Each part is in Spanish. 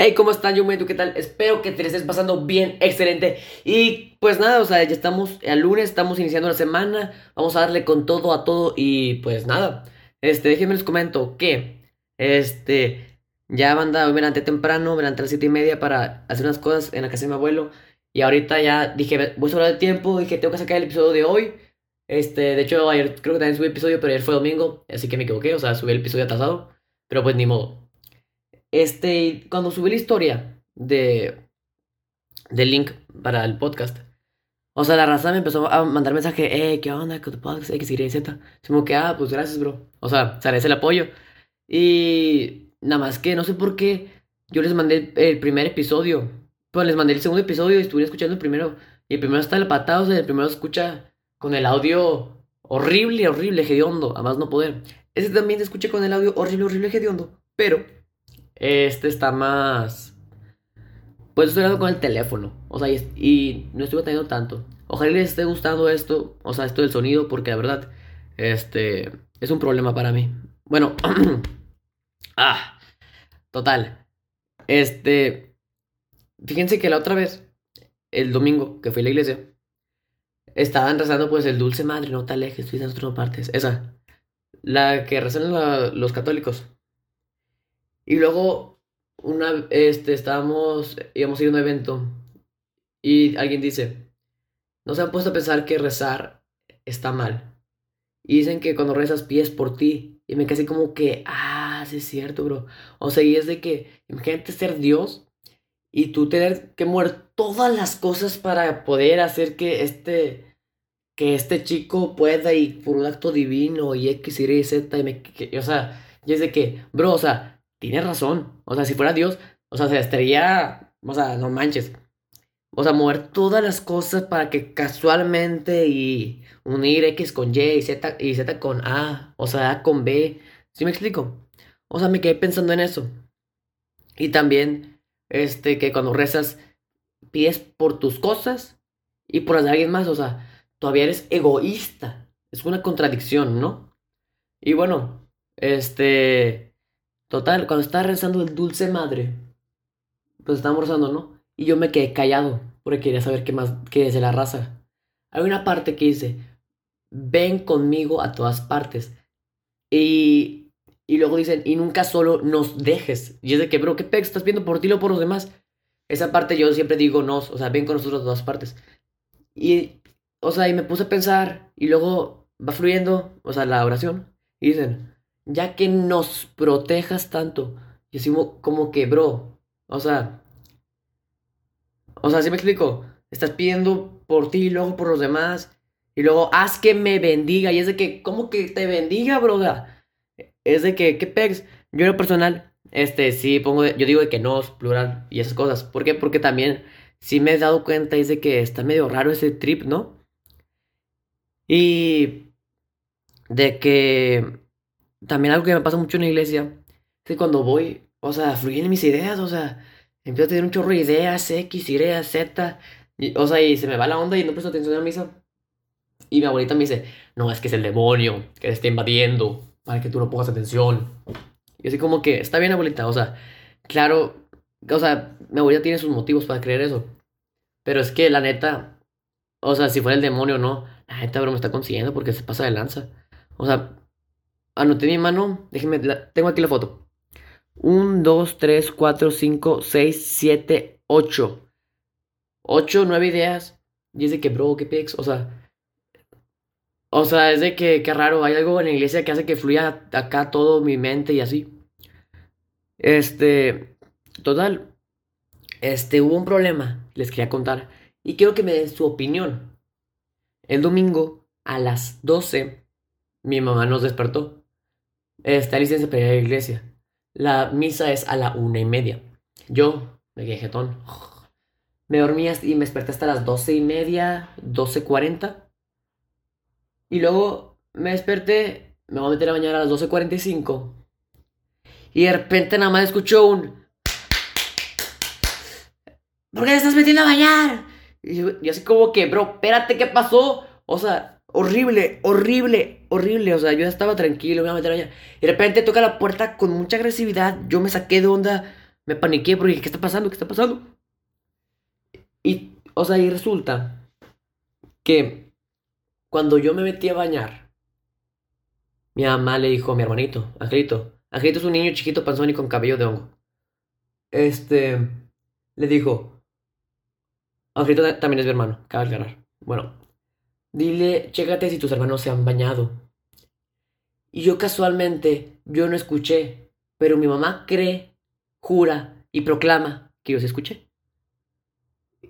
Hey, ¿cómo están? Yo me ¿tú qué tal? Espero que te estés pasando bien, excelente. Y pues nada, o sea, ya estamos al lunes, estamos iniciando la semana. Vamos a darle con todo a todo. Y pues nada, este, déjenme les comento que, este, ya banda, hoy me levanté temprano, me levanté a las 7 y media para hacer unas cosas en la casa de mi abuelo. Y ahorita ya dije, voy a hablar de tiempo, dije, tengo que sacar el episodio de hoy. Este, de hecho, ayer creo que también subí episodio, pero ayer fue domingo, así que me equivoqué, o sea, subí el episodio atrasado. Pero pues ni modo. Este, cuando subí la historia de del link para el podcast, o sea, la raza me empezó a mandar mensaje, eh, ¿qué onda con tu podcast? X, Y, Z. Como que, ah, pues gracias, bro. O sea, se agradece el apoyo. Y nada más que no sé por qué yo les mandé el, primer episodio. Pues les mandé el segundo episodio y estuve escuchando el primero. Y el primero está el patado, o sea, el primero escucha con el audio horrible, horrible, hediondo, a más no poder. Ese también se escucha con el audio horrible, horrible, hediondo. Pero este está más. Pues estoy hablando con el teléfono. O sea, y, no estoy teniendo tanto. Ojalá les esté gustando esto. O sea, esto del sonido. Porque la verdad. Este. Es un problema para mí. Bueno. ah. Total. Este. Fíjense que la otra vez. El domingo que fui a la iglesia. Estaban rezando pues el dulce madre. No te alejes. Estoy en otras partes. Esa. La que rezan los católicos. Y luego, una, este, estábamos, íbamos a ir a un evento y alguien dice, no se han puesto a pensar que rezar está mal. Y dicen que cuando rezas pies por ti. Y me quedé como que, ah, sí es cierto, bro. O sea, y es de que, imagínate ser Dios y tú tener que mover todas las cosas para poder hacer que este, que este chico pueda y por un acto divino y X, Y, Z. Y me, o sea, y es de que, bro, o sea, tienes razón. O sea, si fuera Dios, o sea, se estaría, o sea, no manches. O sea, mover todas las cosas para que casualmente y unir X con Y y Z, y Z con A, o sea, A con B. ¿Sí me explico? O sea, me quedé pensando en eso. Y también, este, que cuando rezas, pides por tus cosas y por las de alguien más. O sea, todavía eres egoísta. Es una contradicción, ¿no? Y bueno, este Total, cuando estaba rezando el dulce madre, pues estábamos rezando, ¿no? Y yo me quedé callado, porque quería saber qué más, qué es de la raza. Hay una parte que dice, ven conmigo a todas partes. Y, y luego dicen, y nunca solo nos dejes. Y es de que, bro, ¿qué pex estás viendo por ti o por los demás? Esa parte yo siempre digo nos, o sea, ven con nosotros a todas partes. Y, o sea, y me puse a pensar, y luego va fluyendo, o sea, la oración, y dicen, ya que nos protejas tanto. Y decimos como que, bro, o sea, o sea, si me explico? Estás pidiendo por ti y luego por los demás. Y luego, haz que me bendiga. Y es de que, ¿cómo que te bendiga, bro? Es de que, ¿qué pegs? Yo en lo personal, este, sí pongo, yo digo de que no, plural y esas cosas. ¿Por qué? Porque también, sí me he dado cuenta, es de que está medio raro ese trip, ¿no? Y de que también algo que me pasa mucho en la iglesia es que cuando voy, o sea, fluyen mis ideas, o sea, empiezo a tener un chorro de ideas, X, Y, Z, o sea, y se me va la onda y no presto atención a la misa. Y mi abuelita me dice, no, es que es el demonio que te está invadiendo para que tú no pongas atención. Y así como que, está bien, abuelita, o sea, claro, o sea, mi abuelita tiene sus motivos para creer eso. Pero es que la neta, o sea, si fuera el demonio o no, la neta, bro, me está consiguiendo porque se pasa de lanza. O sea, Anoté mi mano. Déjenme, tengo aquí la foto. 1, 2, 3, 4, 5, 6, 7, 8. 8, 9 ideas. Y es de que, bro, qué pex. O sea. O sea, es de que, qué raro. Hay algo en la iglesia que hace que fluya acá todo mi mente y así. Este. Total. Este, hubo un problema. Les quería contar. Y quiero que me den su opinión. El domingo a las 12, mi mamá nos despertó. Está licencia para ir a la iglesia. La misa es a la una y media. Yo, me quedé jetón. Me dormí y me desperté hasta las doce y media, doce cuarenta. Y luego me desperté, me voy a meter a bañar a las doce cuarenta y cinco. Y de repente nada más escucho un... ¿Por qué te estás metiendo a bañar? Y yo, así como que, bro, espérate, ¿qué pasó? O sea, Horrible, horrible, horrible. O sea, yo estaba tranquilo, me iba a meter allá. Y de repente toca la puerta con mucha agresividad. Yo me saqué de onda. me paniqué porque dije, ¿qué está pasando? ¿Qué está pasando? Y, o sea, y resulta que cuando yo me metí a bañar, mi mamá le dijo a mi hermanito, Angelito, Angelito es un niño chiquito, panzón y con cabello de hongo. Este, le dijo, Angelito también es mi hermano, cabe aclarar. Bueno, dile, chécate si tus hermanos se han bañado. Y yo casualmente, yo no escuché, pero mi mamá cree, jura y proclama que yo se escuché.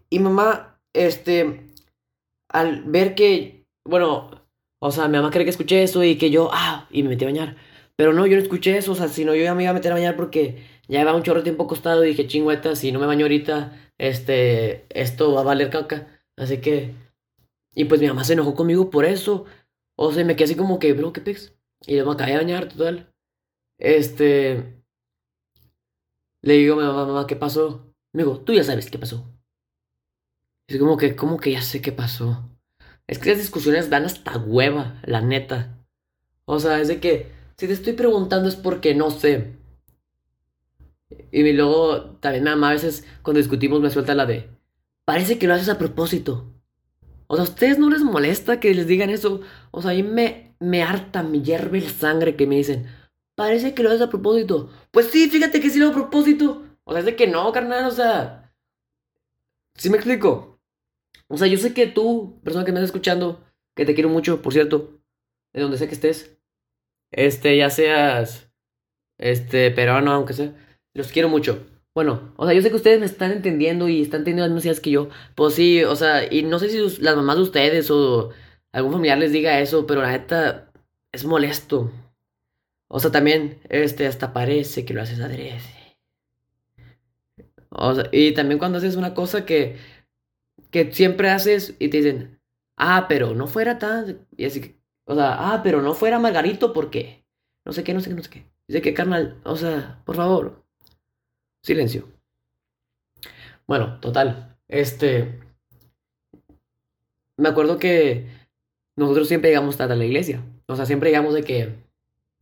Y mamá, este, al ver que, bueno, o sea, mi mamá cree que escuché eso y que yo, ah, y me metí a bañar. Pero no, yo no escuché eso, o sea, sino yo ya me iba a meter a bañar porque ya llevaba un chorro de tiempo acostado y dije, chingüeta, si no me baño ahorita, este, esto va a valer caca. Así que, y pues mi mamá se enojó conmigo por eso. O sea, me quedé así como que, bro, ¿qué pex? Y luego me acabé de bañar, total. Este, le digo a mi mamá, mamá, ¿qué pasó? Me digo, tú ya sabes qué pasó. Es como que, como que ya sé qué pasó. Es que las discusiones dan hasta hueva, la neta. O sea, es de que si te estoy preguntando es porque no sé. Y luego también mi mamá a veces cuando discutimos me suelta la de, parece que lo haces a propósito. O sea, ¿a ustedes no les molesta que les digan eso? O sea, a mí me, me harta, me hierve la sangre que me dicen, parece que lo haces a propósito. Pues sí, fíjate que sí lo hago a propósito. O sea, es de que no, carnal, o sea... ¿Sí me explico? O sea, yo sé que tú, persona que me estás escuchando, que te quiero mucho, por cierto, de donde sea que estés, este, ya seas, este, peruano, aunque sea, los quiero mucho. Bueno, o sea, yo sé que ustedes me están entendiendo y están teniendo las mismas que yo. Pues sí, o sea, y no sé si las mamás de ustedes o algún familiar les diga eso, pero la neta es molesto. O sea, también, este, hasta parece que lo haces adrede. O sea, y también cuando haces una cosa que que siempre haces y te dicen, ah, pero no fuera tan, y así o sea, ah, pero no fuera Margarito porque, no sé qué, no sé qué, no sé qué. Dice que, carnal, o sea, por favor, silencio. Bueno, total, este, me acuerdo que nosotros siempre llegamos tarde a la iglesia. O sea, siempre llegamos de que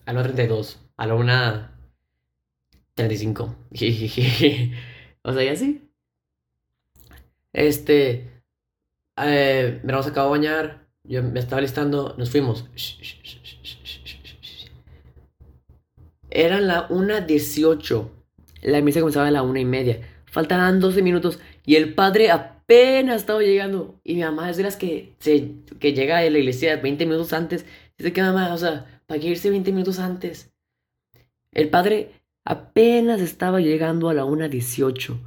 a la 32, a la 1 35. o sea, y así. Este, me vamos a acabar de bañar, yo me estaba listando, nos fuimos. Eran la 1.18. La misa comenzaba a la una y media. Faltaban 12 minutos y el padre apenas estaba llegando. Y mi mamá es de las que, se, que llega a la iglesia 20 minutos antes. Dice que mamá, o sea, para que irse 20 minutos antes. El padre apenas estaba llegando a la 1.18.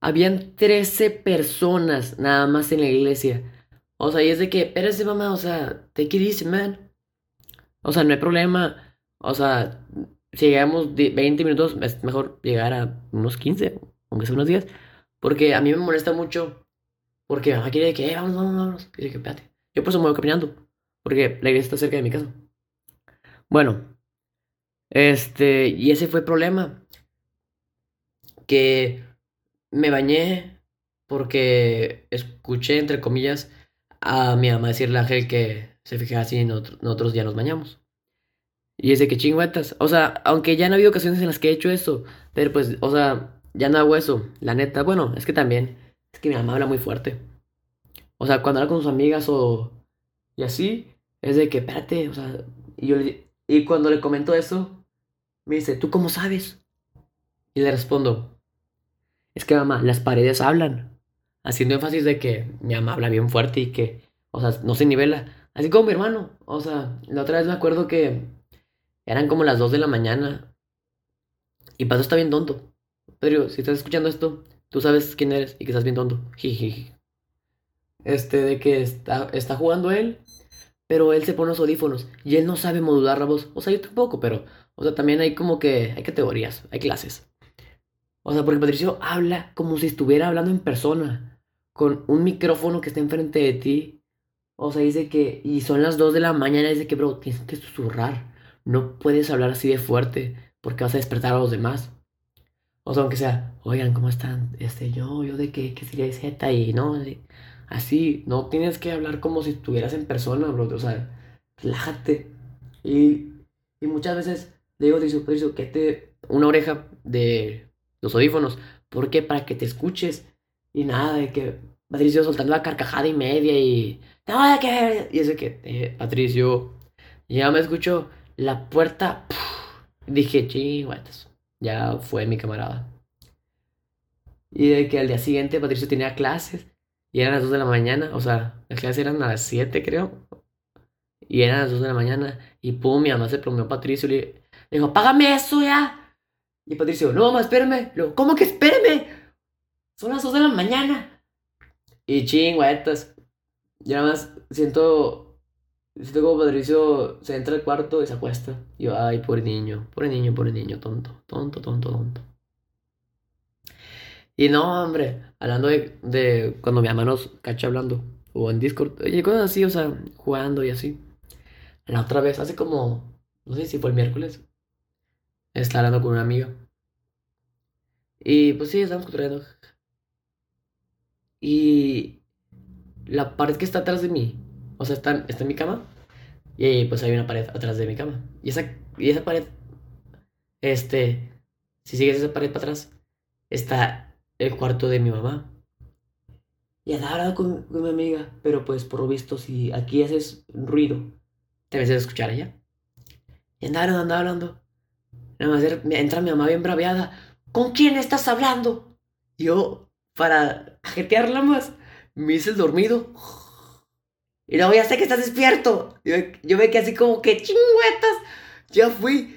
Habían 13 personas nada más en la iglesia. O sea, y es de que, espérese mamá, o sea, take it easy, man. O sea, no hay problema. O sea, si llegamos 20 minutos, es mejor llegar a unos 15, aunque sea unos 10. Porque a mí me molesta mucho. Porque mamá quiere que, eh, vamos, vamos, vamos. Y que, espérate. Yo por eso me voy caminando. Porque la iglesia está cerca de mi casa. Bueno. Este, y ese fue el problema. Que me bañé porque escuché, entre comillas, a mi mamá decirle a Ángel que se fijara así nosotros, ya nos bañamos. Y es de que chingüetas. O sea, aunque ya han habido ocasiones en las que he hecho eso, pero pues, o sea, ya no hago eso, la neta. Bueno, es que también, es que mi mamá habla muy fuerte. O sea, cuando habla con sus amigas o. y así, es de que, espérate, o sea, y yo le, y cuando le comento eso, me dice, ¿tú cómo sabes? Y le respondo, es que mamá, las paredes hablan. Haciendo énfasis de que mi mamá habla bien fuerte y que, o sea, no se nivela. Así como mi hermano. O sea, la otra vez me acuerdo que eran como las 2 de la mañana. Y Pato está bien tonto. Pedro, si estás escuchando esto, tú sabes quién eres y que estás bien tonto. Jijiji. Este, de que está, está jugando él, pero él se pone los audífonos y él no sabe modular la voz. O sea, yo tampoco, pero, o sea, también hay como que, hay categorías, hay clases. O sea, porque Patricio habla como si estuviera hablando en persona, con un micrófono que está enfrente de ti. O sea, dice que, y son las 2 de la mañana, dice que, bro, tienes que susurrar. No puedes hablar así de fuerte, porque vas a despertar a los demás. O sea, aunque sea, oigan, ¿cómo están? Este, yo, yo de qué, qué sería Z y no, así, no tienes que hablar como si estuvieras en persona, bro. O sea, relájate. Y, y muchas veces le digo, Patricio, Patricio, que te, una oreja de los audífonos. ¿Por qué? Para que te escuches. Y nada, de que Patricio soltando la carcajada y media y... No, que... Y eso que, eh, Patricio, ya me escuchó la puerta. dije, chingüetas. Ya fue mi camarada. Y de que al día siguiente Patricio tenía clases. Y eran las 2 de la mañana. O sea, las clases eran a las 7, creo. Y eran las 2 de la mañana. Y pum, mi mamá se plomeó a Patricio. Y le dijo, págame eso ya. Y Patricio, no, mamá, espérame. Luego, ¿cómo que espérame? Son las 2 de la mañana. Y chingüetas. Yo nada más siento Siento como Patricio se entra al cuarto y se acuesta. Y yo, ay, pobre niño, pobre niño, pobre niño, tonto, tonto, tonto, tonto. Y no, hombre, hablando de, de cuando mi mamá nos cacha hablando, o en Discord, y cosas así, o sea, jugando y así. La otra vez, hace como, no sé si fue el miércoles, estaba hablando con una amiga. Y pues sí, estamos construyendo. Y la pared que está atrás de mí, o sea, está, en mi cama, y pues hay una pared atrás de mi cama. Y esa, y esa pared, este, si sigues esa pared para atrás, está el cuarto de mi mamá. Y andaba hablando con, mi amiga, pero pues por lo visto, si aquí haces ruido, te ves a escuchar allá. Y andaba hablando, hablando. Nada más entra mi mamá bien braviada. ¿Con quién estás hablando? Yo, para jetearla más, me hice el dormido. Y luego ya sé que estás despierto. Yo, yo me quedé así como que chingüetas. Ya fui.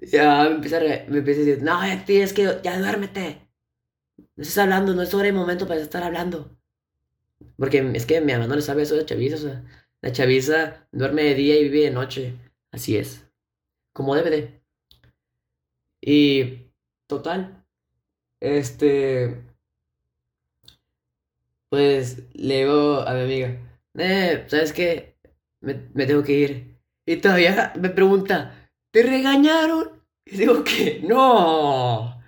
Ya me empecé a, me empecé a decir, no, tienes que, ya duérmete. No estás hablando, no es hora y momento para estar hablando. Porque es que mi mamá no le sabe eso de chaviza. O sea, la chaviza duerme de día y vive de noche. Así es. Como debe de. Y total. Este. Pues le digo a mi amiga eh, ¿sabes qué? Me, tengo que ir. Y todavía me pregunta, ¿te regañaron? Y digo que no.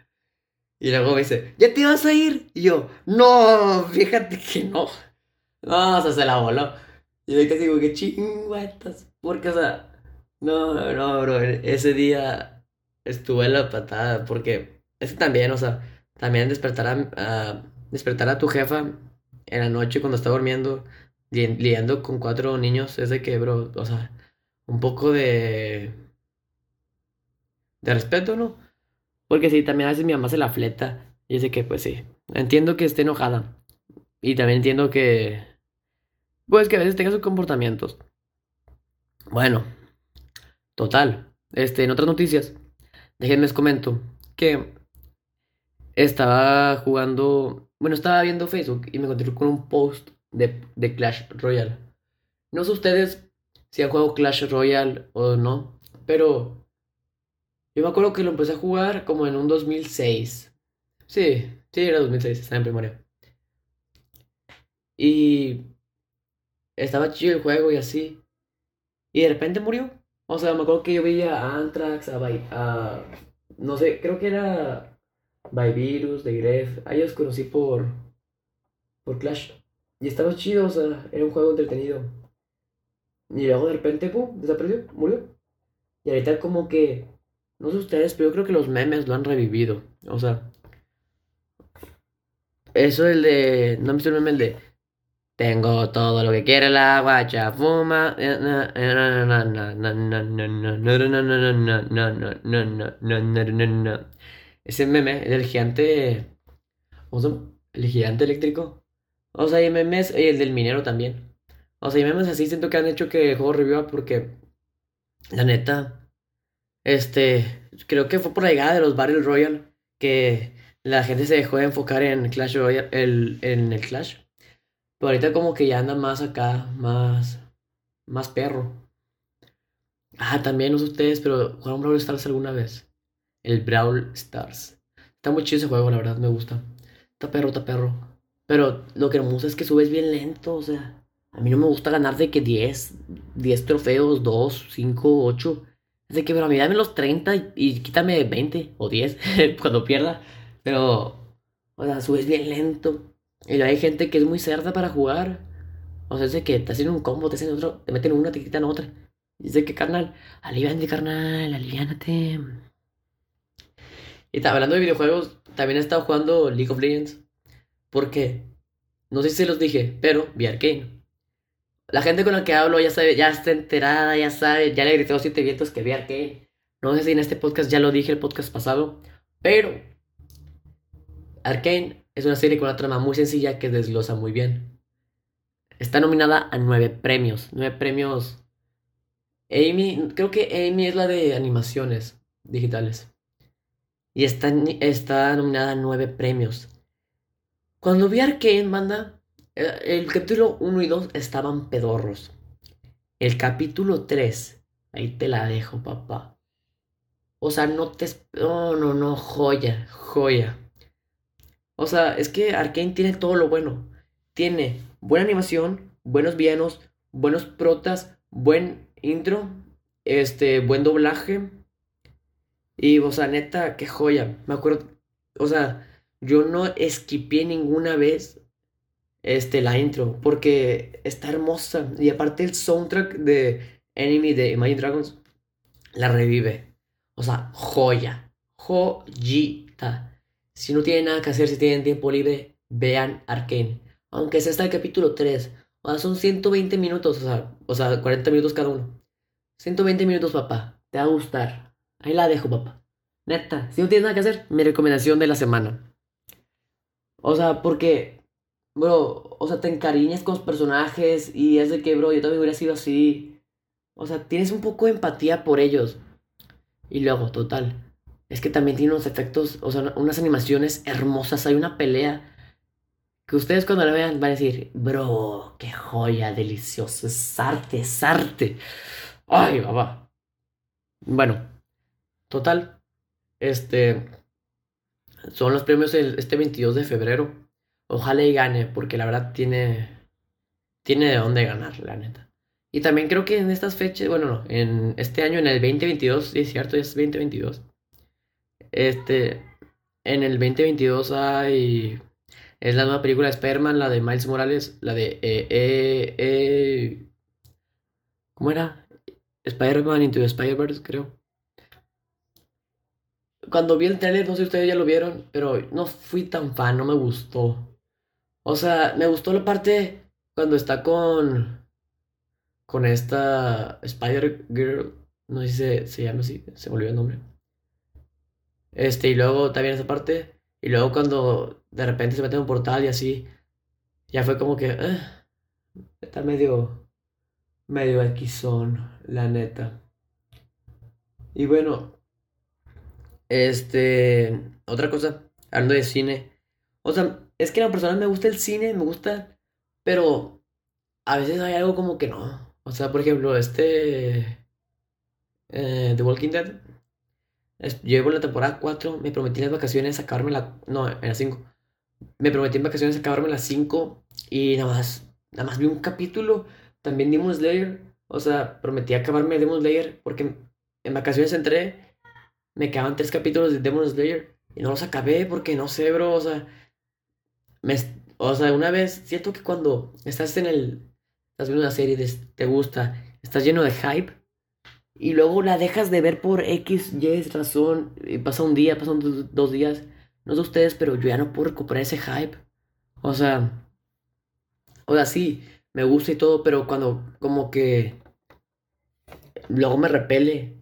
Y luego me dice, ¿ya te vas a ir? Y yo, no, fíjate que no. No, o sea, se la voló. Y yo casi digo que chingüetas. Porque, o sea, no, no, bro, ese día estuve en la patada. Porque es que también, o sea, también despertar a, a tu jefa en la noche cuando está durmiendo lidiando con cuatro niños es de que, bro, o sea, un poco de. de respeto, ¿no? Porque sí, también a veces mi mamá se la fleta. Y dice que, pues sí. Entiendo que esté enojada. Y también entiendo que. Pues que a veces tenga sus comportamientos. Bueno. Total. Este, en otras noticias. Déjenme les comento. Que. Estaba jugando. Bueno, estaba viendo Facebook y me encontré con un post de, Clash Royale. No sé ustedes si han jugado Clash Royale o no, pero yo me acuerdo que lo empecé a jugar como en un 2006. Sí, sí, era 2006, estaba en primaria. Y estaba chido el juego y así. Y de repente murió. O sea, me acuerdo que yo veía a Anthrax, a, a no sé, creo que era By Virus, de Gref. A ellos conocí por, por Clash. Y estaba chido, o sea, era un juego entretenido. Y luego de repente, pum, desapareció, murió. Y ahorita como que, no sé ustedes, pero yo creo que los memes lo han revivido. O sea, eso el de, no me visto el meme el de, tengo todo lo que quiere la guacha, fuma. Ese meme, el gigante, ¿cómo El gigante eléctrico. O sea, y memes, y el del minero también. O sea, y memes así siento que han hecho que el juego reviva porque, la neta, este, creo que fue por la llegada de los Battle Royale que la gente se dejó de enfocar en Clash Royale, el, en el Clash. Pero ahorita como que ya anda más acá, más, más perro. Ah, también no sé ustedes, pero jugaron Brawl Stars alguna vez. El Brawl Stars. Está muy chido ese juego, la verdad, me gusta. Está perro, está perro. Pero lo que gusta es que subes bien lento, o sea. A mí no me gusta ganar de que 10, 10 trofeos, 2, 5, 8. Es de que, pero a mí dame los 30 y, quítame 20 o 10 cuando pierda. Pero, o sea, subes bien lento. Y hay gente que es muy cerda para jugar. O sea, es de que te hacen un combo, te hacen otro, te meten una, te quitan otra. Y es de que, carnal, aliviánate, carnal, aliviánate. Y hablando de videojuegos, también he estado jugando League of Legends. Porque, no sé si se los dije, pero vi Arcane. La gente con la que hablo ya sabe, ya está enterada, ya sabe, ya le grité a siete vientos que vi Arcane. No sé si en este podcast ya lo dije el podcast pasado, pero Arcane es una serie con una trama muy sencilla que desglosa muy bien. Está nominada a nueve premios, nueve premios. Amy, creo que Amy es la de animaciones digitales. Y está, está nominada a nueve premios. Cuando vi Arcane, manda, eh, el capítulo 1 y 2 estaban pedorros. El capítulo 3, ahí te la dejo, papá. O sea, no te... No, no, no, joya, joya. O sea, es que Arkane tiene todo lo bueno. Tiene buena animación, buenos villanos, buenos protas, buen intro, este, buen doblaje. Y, o sea, neta, qué joya. Me acuerdo, o sea, yo no esquipié ninguna vez este, la intro, porque está hermosa. Y aparte el soundtrack de Enemy de Imagine Dragons la revive. O sea, joya, joyita. Si no tienen nada que hacer, si tienen tiempo libre, vean Arkane. Aunque sea hasta el capítulo 3. O sea, son 120 minutos, o sea, o sea, 40 minutos cada uno. 120 minutos, papá. Te va a gustar. Ahí la dejo, papá. Neta, si no tienes nada que hacer, mi recomendación de la semana. O sea, porque bro, o sea, te encariñas con los personajes y es de que, bro, yo también hubiera sido así. O sea, tienes un poco de empatía por ellos. Y luego, total, es que también tiene unos efectos, o sea, unas animaciones hermosas. Hay una pelea que ustedes cuando la vean van a decir, bro, qué joya, delicioso, es arte, es arte. Ay, papá. Bueno, total, este, son los premios este 22 de febrero. Ojalá y gane, porque la verdad tiene, tiene de dónde ganar, la neta. Y también creo que en estas fechas, bueno, no, en este año, en el 2022, sí es cierto, es 2022. Este, en el 2022 hay, es la nueva película de Spider-Man, la de Miles Morales, la de, eh, eh, eh ¿cómo era? Spider-Man Into Spider-Verse, creo. Cuando vi el trailer, no sé si ustedes ya lo vieron, pero no fui tan fan, no me gustó. O sea, me gustó la parte cuando está con. con esta Spider Girl. No sé si se, llama así, se me olvidó el nombre. Este, y luego también esa parte. Y luego cuando de repente se mete en un portal y así. Ya fue como que. Eh, está medio. medio equizón, la neta. Y bueno. Este. Otra cosa. Hablando de cine. O sea, es que a la persona me gusta el cine, me gusta, pero a veces hay algo como que no. O sea, por ejemplo, este... Eh, The Walking Dead. Es, llevo la temporada 4, me prometí en las vacaciones acabarme la... No, en las 5. Me prometí en vacaciones acabarme las 5 y nada más, nada más vi un capítulo. También Demon Slayer. O sea, prometí acabarme Demon Slayer porque en vacaciones entré, me quedaban tres capítulos de Demon Slayer y no los acabé porque no sé, bro. O sea, o sea, una vez, siento que cuando estás en el, estás viendo una serie, te gusta, estás lleno de hype, y luego la dejas de ver por X, Y razón, y pasa un día, pasan dos, días, no sé ustedes, pero yo ya no puedo recuperar ese hype. O sea, o sea, sí, me gusta y todo, pero cuando como que luego me repele.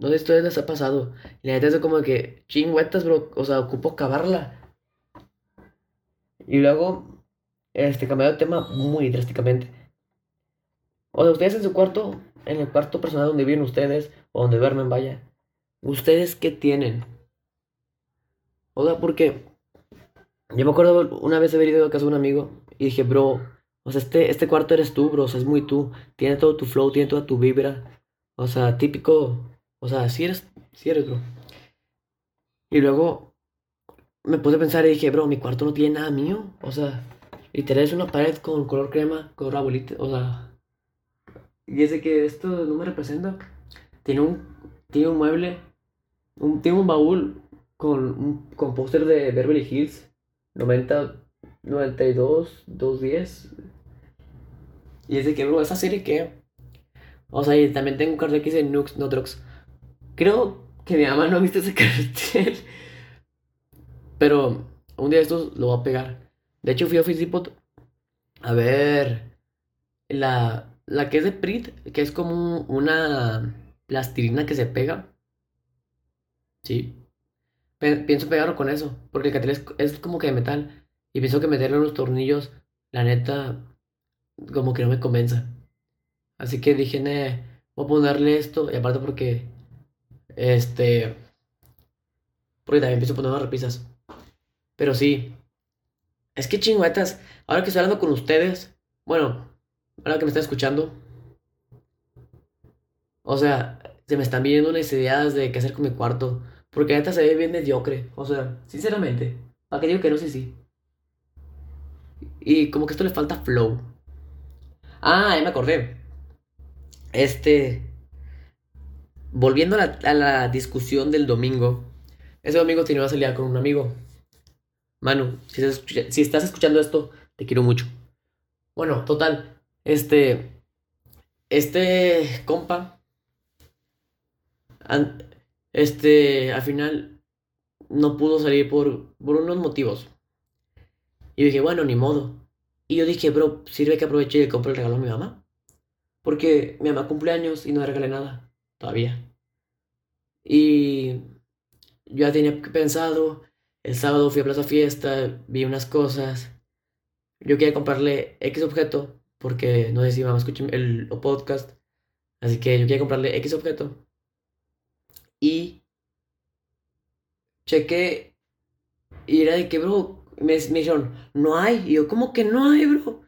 No sé si a ustedes les ha pasado. Y la neta es como que chingüetas, bro. O sea, ocupo acabarla. Y luego, este, cambiado de tema muy drásticamente. O sea, ustedes en su cuarto, en el cuarto personal donde viven ustedes, o donde duermen, vaya. ¿Ustedes qué tienen? O sea, porque yo me acuerdo una vez haber ido a casa de un amigo y dije, bro, o sea, este, este cuarto eres tú, bro, o sea, es muy tú. Tiene todo tu flow, tiene toda tu vibra. O sea, típico, o sea, si eres, bro. Y luego me puse a pensar y dije, bro, mi cuarto no tiene nada mío. O sea, literal es una pared con color crema, color abuelita. O sea, y ese que esto no me representa. Tiene un, tiene un mueble, un, tiene un baúl con un con póster de Beverly Hills 90, 92, 210. Y ese que, bro, esa serie que. O sea, y también tengo un cartel que dice Nux, no Drugs. Creo que mi mamá no ha visto ese cartel. Pero un día de estos lo voy a pegar. De hecho, fui a Office Depot a ver la, la que es de Prit, que es como una plastilina que se pega. Sí. pienso pegarlo con eso, porque el catil es, como que de metal. Y pienso que meterle los tornillos, la neta, como que no me convenza. Así que dije, ne, voy a ponerle esto. Y aparte porque, este, porque también pienso poner unas repisas. Pero sí, es que chingüetas, ahora que estoy hablando con ustedes, bueno, ahora que me están escuchando, o sea, se me están viendo unas ideas de qué hacer con mi cuarto. Porque neta se ve bien mediocre. O sea, sinceramente. ¿Para qué digo que no sé si? Y como que esto le falta flow. Ah, ya me acordé. Este. Volviendo a la, discusión del domingo. Ese domingo tenía una salida con un amigo. Manu, si, estás escuchando esto, te quiero mucho. Bueno, total. Este. Este compa este, al final no pudo salir por, por unos motivos. Y dije, bueno, ni modo. Y yo dije, bro, sirve que aproveche y le compre el regalo a mi mamá. Porque mi mamá cumple años y no le regalé nada. Todavía. Y yo ya tenía pensado. El sábado fui a Plaza Fiesta, vi unas cosas. Yo quería comprarle X objeto. Porque no sé si el podcast. Así que yo quería comprarle X objeto y chequé y era de que, bro, me, dijeron, no hay. Y yo, ¿cómo que no hay, bro?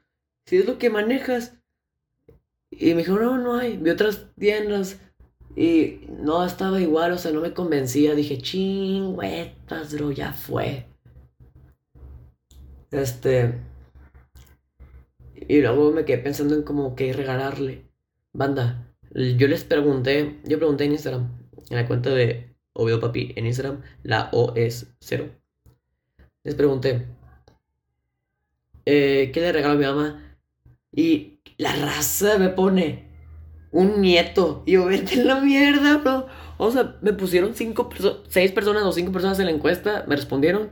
Si es lo que manejas. Y me dijeron, no, no hay. Vi otras tiendas y no estaba igual, o sea, no me convencía. Dije, chingüetas, bro, ya fue. Este. Y luego me quedé pensando en como que regalarle. Banda, yo les pregunté, yo pregunté en Instagram, en la cuenta de Oviedo Papi en Instagram, la O es cero. Les pregunté, eh, ¿qué le regalo a mi mamá? Y la raza me pone un nieto. Y yo, vete en la mierda, bro. O sea, me pusieron cinco seis personas o cinco personas en la encuesta, me respondieron.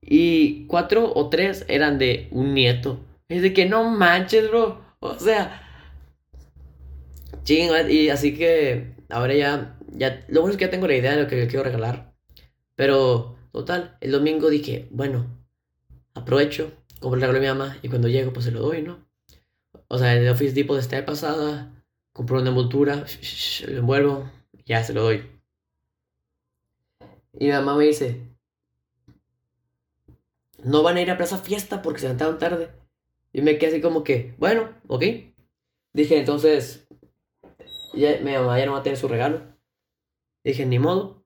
Y cuatro o tres eran de un nieto. Es de que no manches, bro. O sea, ching, y así que ahora ya ya, lo bueno es que ya tengo la idea de lo que quiero regalar. Pero, total, el domingo dije, bueno, aprovecho, compro el regalo de mi mamá y cuando llego, pues se lo doy, ¿no? O sea, el Office Depot de esta pasada, compro una envoltura, lo envuelvo, ya se lo doy. Y mi mamá me dice, no van a ir a Plaza Fiesta porque se levantaron tarde. Y me quedé así como que, bueno, ok. Dije, entonces, ya, mi mamá ya no va a tener su regalo. Dije, ni modo.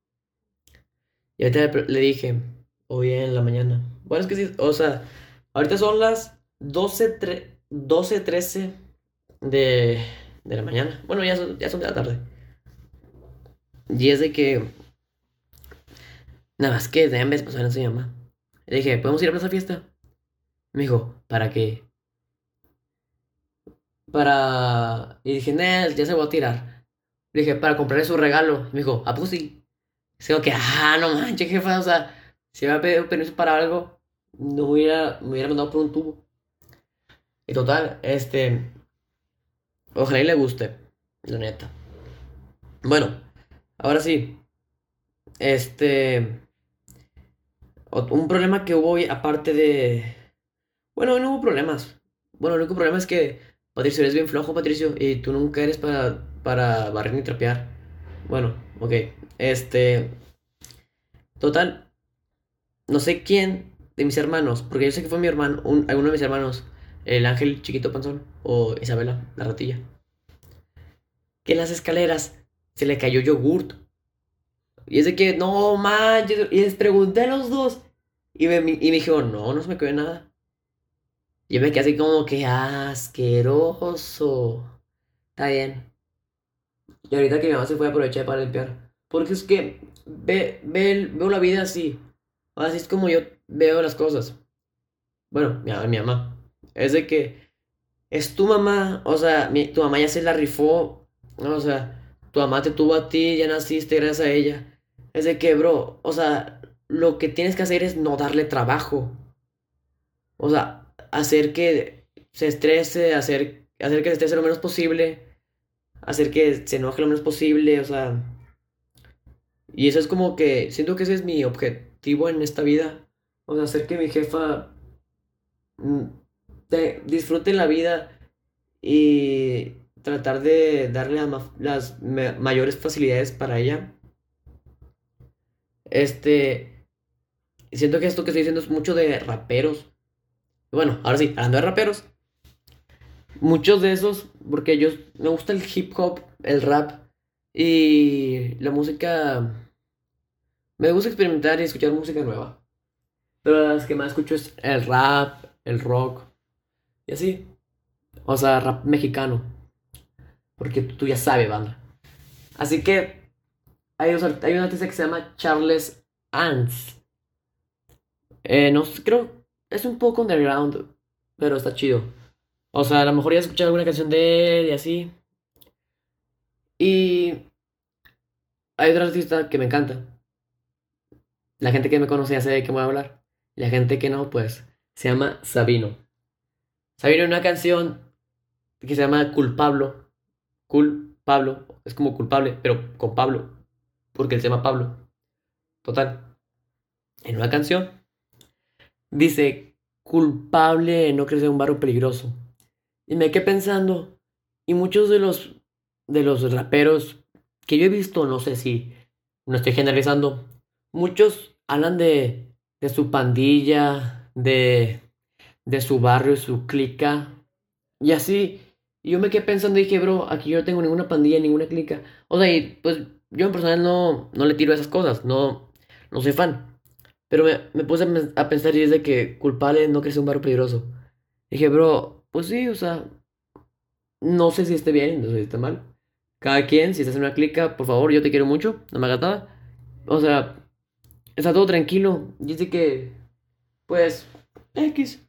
Y ahorita le dije, hoy en la mañana. Bueno, es que sí, o sea, ahorita son las 12, 12 13 de, de la mañana. Bueno, ya son, ya son de la tarde. Y es de que. Nada más que de vez pues a su mamá. Le dije, ¿podemos ir a Plaza Fiesta? Me dijo, ¿para qué? Para. Y dije, Nel, ya se va a tirar. Le dije, para comprarle su regalo. me dijo, pues sí. Digo que, ah, no manches, jefa, o sea, si me había pedido permiso para algo, no hubiera, me hubiera mandado por un tubo. Y total, este, ojalá y le guste, la neta. Bueno, ahora sí, este, un problema que hubo aparte de, bueno, no hubo problemas. Bueno, el único problema es que Patricio eres bien flojo, Patricio, y tú nunca eres para para barrer ni trapear. Bueno, ok. Este. Total. No sé quién de mis hermanos, porque yo sé que fue mi hermano, un, alguno de mis hermanos, el ángel chiquito panzón, o Isabela, la ratilla. Que en las escaleras se le cayó yogurt. Y es de que, no manches. Y les pregunté a los dos. Y me, y me no, no se me cayó nada. Y yo me quedé así como que asqueroso. Está bien. Y ahorita que mi mamá se fue aprovechar para limpiar. Porque es que ve, ve, veo la vida así. Así es como yo veo las cosas. Bueno, mi, mi mamá. Es de que es tu mamá. O sea, tu mamá ya se la rifó. O sea, tu mamá te tuvo a ti, ya naciste gracias a ella. Es de que, bro, o sea, lo que tienes que hacer es no darle trabajo. O sea, hacer que se estrese, hacer, hacer que se estrese lo menos posible, hacer que se enoje lo menos posible, o sea... Y eso es como que siento que ese es mi objetivo en esta vida. O sea, hacer que mi jefa mm, disfrute la vida y tratar de darle las mayores facilidades para ella. Este, siento que esto que estoy diciendo es mucho de raperos. Bueno, ahora sí, hablando de raperos. Muchos de esos, porque yo me gusta el hip hop, el rap y la música. Me gusta experimentar y escuchar música nueva. Pero las que más escucho es el rap, el rock y así. O sea, rap mexicano. Porque tú ya sabes, banda. Así que hay, un artista que se llama Charles Ants. Eh, no creo. Es un poco underground. Pero está chido. O sea, a lo mejor ya he escuchado alguna canción de él y así. Y hay otro artista que me encanta. La gente que me conoce ya sabe de qué voy a hablar. La gente que no, pues, se llama Sabino. Sabino una canción que se llama Culpablo. Culpablo. Es como culpable, pero con Pablo. Porque él se llama Pablo. Total. En una canción dice, culpable no crecer un barro peligroso. Y me quedé pensando, y muchos de los, de los raperos que yo he visto, no sé si no estoy generalizando, muchos hablan de, de su pandilla, de, de su barrio, su clica, y así. Yo me quedé pensando y dije, bro, aquí yo no tengo ninguna pandilla, ninguna clica. O sea, y pues yo en personal no, no le tiro esas cosas, no, no soy fan. Pero me, me puse a, pensar y es de que culpable no crece un barrio peligroso. dije, bro, pues sí, o sea, no sé si esté bien, no sé si esté mal. Cada quien, si estás en una clica, por favor, yo te quiero mucho, no me hagas nada. O sea, está todo tranquilo. Dice que, pues, X.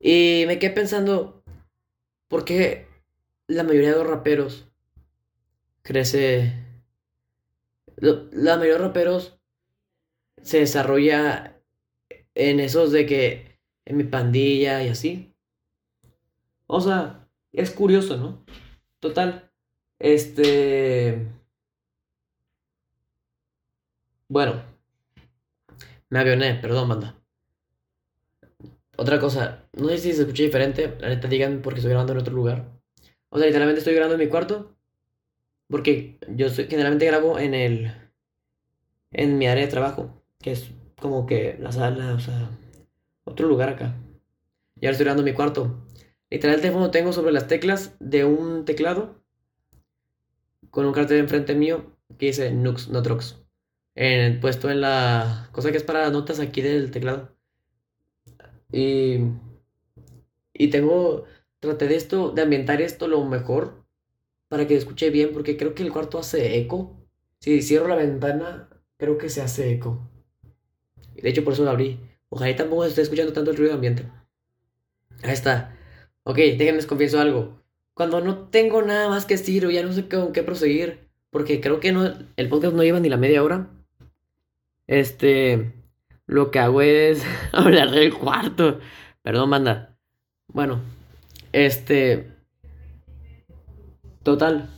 Y me quedé pensando, ¿por qué la mayoría de los raperos crece... La mayoría de los raperos se desarrolla en esos de que en mi pandilla y así. O sea, es curioso, ¿no? Total. Este... Bueno. Me avioné, perdón, banda. Otra cosa, no sé si se escucha diferente, la neta digan porque estoy grabando en otro lugar. O sea, literalmente estoy grabando en mi cuarto. Porque yo generalmente grabo en el. En mi área de trabajo. Que es como que la sala, o sea. Otro lugar acá. Y ahora estoy grabando en mi cuarto. Literal, el teléfono tengo sobre las teclas de un teclado. Con un cartel enfrente mío que dice Nux, no En, puesto en la cosa que es para notas aquí del teclado. Y, y tengo, traté de esto, de ambientar esto lo mejor para que escuche bien, porque creo que el cuarto hace eco. Si cierro la ventana, creo que se hace eco. De hecho, por eso lo abrí. Ojalá tampoco esté escuchando tanto el ruido de ambiente. Ahí está. Ok, déjenme confieso algo. Cuando no tengo nada más que decir o ya no sé con qué proseguir, porque creo que no, el podcast no lleva ni la media hora. Este, lo que hago es hablar del cuarto. Perdón, manda. Bueno, este. Total.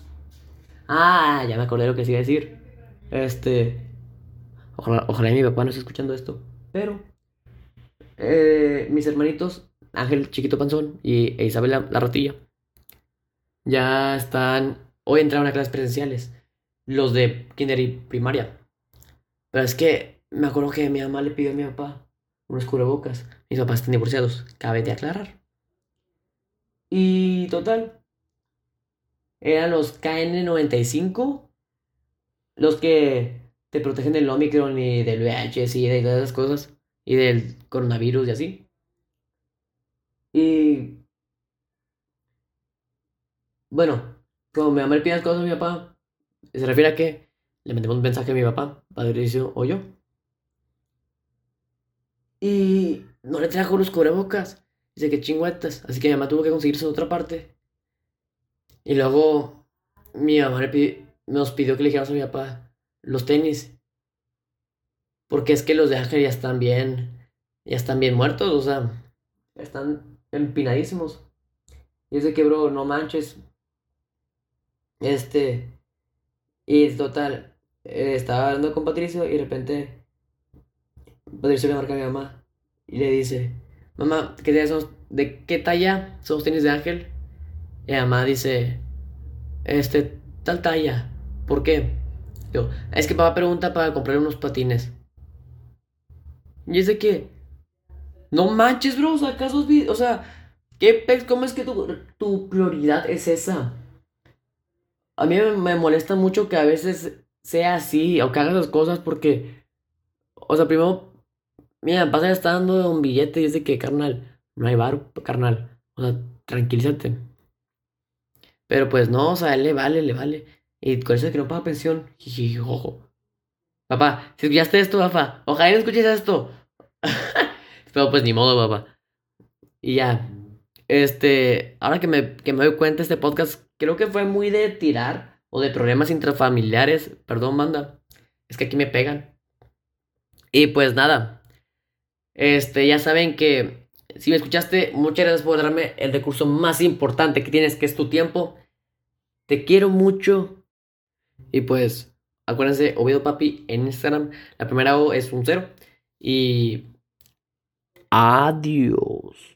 Ah, ya me acordé lo que se iba a decir. Este. Ojalá, ojalá mi papá no esté escuchando esto. Pero. Eh, mis hermanitos, Ángel Chiquito Panzón y e Isabel la, la Ratilla, ya están. Hoy entraron a clases presenciales. Los de kinder y primaria. Pero es que me acuerdo que mi mamá le pidió a mi papá unos cubrebocas. Mis papás están divorciados, cabe de aclarar. Y total, eran los KN95, los que te protegen del Omicron y del VHS y de todas esas cosas, y del coronavirus y así. Y bueno, como mi mamá le pide cosas a mi papá, se refiere a que le mandemos un mensaje a mi papá, Patricio o yo. Y no le trajo los cubrebocas. Dice que chingüetas. Así que mi mamá tuvo que conseguirse en otra parte. Y luego mi mamá nos pidió que le dijéramos a mi papá los tenis. Porque es que los de Ángel ya están bien, ya están bien muertos, o sea, están empinadísimos. Y es de que, bro, no manches. Este, y total, eh, estaba hablando con Patricio y de repente Patricio le marca a mi mamá y le dice, mamá, ¿qué ¿de qué talla son los tenis de Ángel? Y mi mamá dice, este, tal talla. ¿Por qué? Yo, es que papá pregunta para comprar unos patines. Y es de que, no manches, bro, o sea, ¿acaso o sea, ¿qué ¿Cómo es que tu, tu prioridad es esa? A mí me molesta mucho que a veces sea así o que hagas las cosas porque, o sea, primero, mira, pasa ya está dando un billete y dice que, carnal, no hay bar, carnal. O sea, tranquilízate. Pero pues no, o sea, él le vale, le vale. Y con eso que no paga pensión, jiji, ojo. Papá, si escuchaste esto, papá, ojalá no escuches esto. Pero pues ni modo, papá. Y ya. Este, ahora que me, que me doy cuenta, este podcast creo que fue muy de tirar o de problemas intrafamiliares. Perdón, manda. Es que aquí me pegan. Y pues nada. Este, ya saben que si me escuchaste, muchas gracias por darme el recurso más importante que tienes, que es tu tiempo. Te quiero mucho. Y pues, acuérdense, Oviedo Papi en Instagram. La primera O es un cero. Y adiós.